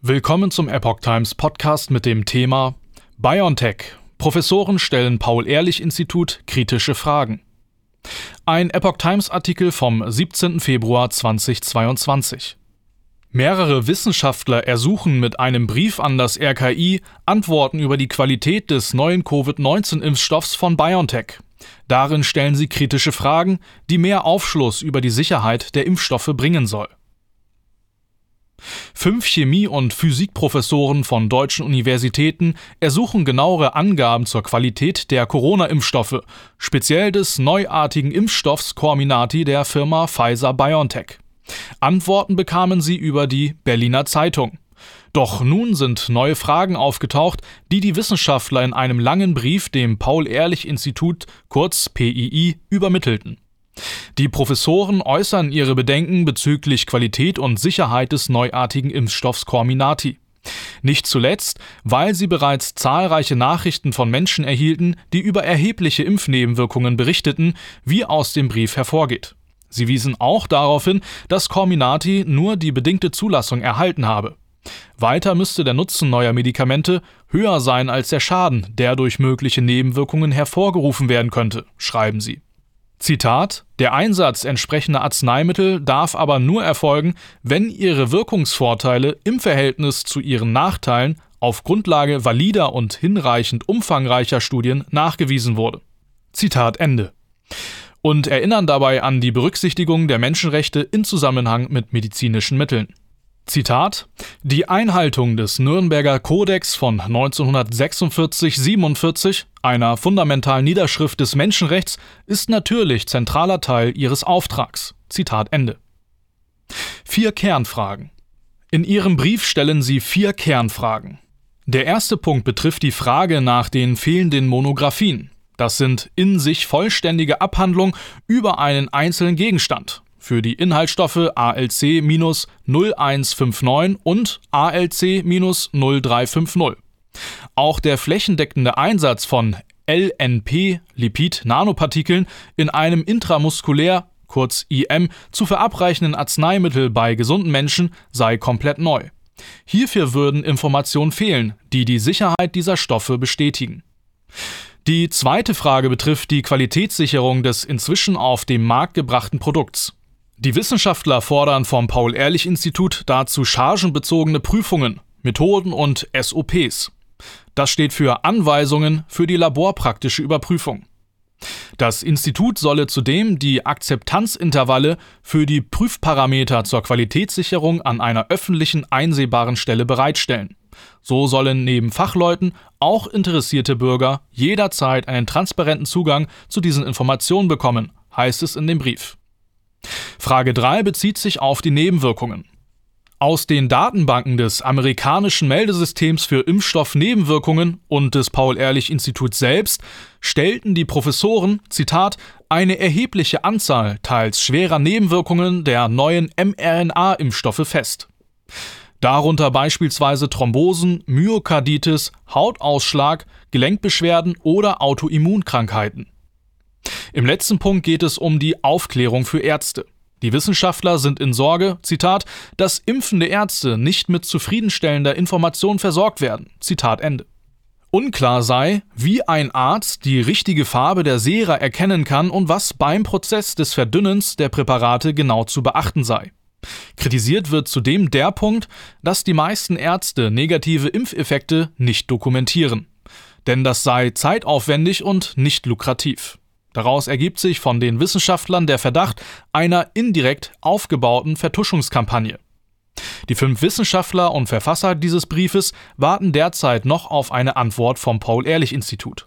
Willkommen zum Epoch Times Podcast mit dem Thema BioNTech. Professoren stellen Paul-Ehrlich-Institut kritische Fragen. Ein Epoch Times Artikel vom 17. Februar 2022. Mehrere Wissenschaftler ersuchen mit einem Brief an das RKI Antworten über die Qualität des neuen Covid-19-Impfstoffs von BioNTech. Darin stellen sie kritische Fragen, die mehr Aufschluss über die Sicherheit der Impfstoffe bringen soll. Fünf Chemie- und Physikprofessoren von deutschen Universitäten ersuchen genauere Angaben zur Qualität der Corona-Impfstoffe, speziell des neuartigen Impfstoffs Comirnaty der Firma Pfizer BioNTech. Antworten bekamen sie über die Berliner Zeitung. Doch nun sind neue Fragen aufgetaucht, die die Wissenschaftler in einem langen Brief dem Paul-Ehrlich-Institut, kurz PII, übermittelten. Die Professoren äußern ihre Bedenken bezüglich Qualität und Sicherheit des neuartigen Impfstoffs Comirnaty. Nicht zuletzt, weil sie bereits zahlreiche Nachrichten von Menschen erhielten, die über erhebliche Impfnebenwirkungen berichteten, wie aus dem Brief hervorgeht. Sie wiesen auch darauf hin, dass Comirnaty nur die bedingte Zulassung erhalten habe. Weiter müsste der Nutzen neuer Medikamente höher sein als der Schaden, der durch mögliche Nebenwirkungen hervorgerufen werden könnte, schreiben sie. Zitat Der Einsatz entsprechender Arzneimittel darf aber nur erfolgen, wenn ihre Wirkungsvorteile im Verhältnis zu ihren Nachteilen auf Grundlage valider und hinreichend umfangreicher Studien nachgewiesen wurde. Zitat Ende. Und erinnern dabei an die Berücksichtigung der Menschenrechte in Zusammenhang mit medizinischen Mitteln. Zitat Die Einhaltung des Nürnberger Kodex von 1946-47, einer fundamentalen Niederschrift des Menschenrechts, ist natürlich zentraler Teil ihres Auftrags. Zitat Ende. Vier Kernfragen. In Ihrem Brief stellen Sie vier Kernfragen. Der erste Punkt betrifft die Frage nach den fehlenden Monographien. Das sind in sich vollständige Abhandlungen über einen einzelnen Gegenstand, für die Inhaltsstoffe ALC-0159 und ALC-0350. Auch der flächendeckende Einsatz von LNP, Lipid-Nanopartikeln, in einem intramuskulär, kurz IM, zu verabreichenden Arzneimittel bei gesunden Menschen sei komplett neu. Hierfür würden Informationen fehlen, die die Sicherheit dieser Stoffe bestätigen. Die zweite Frage betrifft die Qualitätssicherung des inzwischen auf den Markt gebrachten Produkts. Die Wissenschaftler fordern vom Paul-Ehrlich-Institut dazu chargenbezogene Prüfungen, Methoden und SOPs. Das steht für Anweisungen für die laborpraktische Überprüfung. Das Institut solle zudem die Akzeptanzintervalle für die Prüfparameter zur Qualitätssicherung an einer öffentlichen einsehbaren Stelle bereitstellen. So sollen neben Fachleuten auch interessierte Bürger jederzeit einen transparenten Zugang zu diesen Informationen bekommen, heißt es in dem Brief. Frage 3 bezieht sich auf die Nebenwirkungen. Aus den Datenbanken des amerikanischen Meldesystems für Impfstoffnebenwirkungen und des Paul-Ehrlich-Instituts selbst stellten die Professoren, Zitat, eine erhebliche Anzahl teils schwerer Nebenwirkungen der neuen mRNA-Impfstoffe fest. Darunter beispielsweise Thrombosen, Myokarditis, Hautausschlag, Gelenkbeschwerden oder Autoimmunkrankheiten. Im letzten Punkt geht es um die Aufklärung für Ärzte. Die Wissenschaftler sind in Sorge, Zitat, dass impfende Ärzte nicht mit zufriedenstellender Information versorgt werden. Zitat Ende. Unklar sei, wie ein Arzt die richtige Farbe der Sera erkennen kann und was beim Prozess des Verdünnens der Präparate genau zu beachten sei. Kritisiert wird zudem der Punkt, dass die meisten Ärzte negative Impfeffekte nicht dokumentieren. Denn das sei zeitaufwendig und nicht lukrativ. Daraus ergibt sich von den Wissenschaftlern der Verdacht einer indirekt aufgebauten Vertuschungskampagne. Die fünf Wissenschaftler und Verfasser dieses Briefes warten derzeit noch auf eine Antwort vom Paul-Ehrlich-Institut.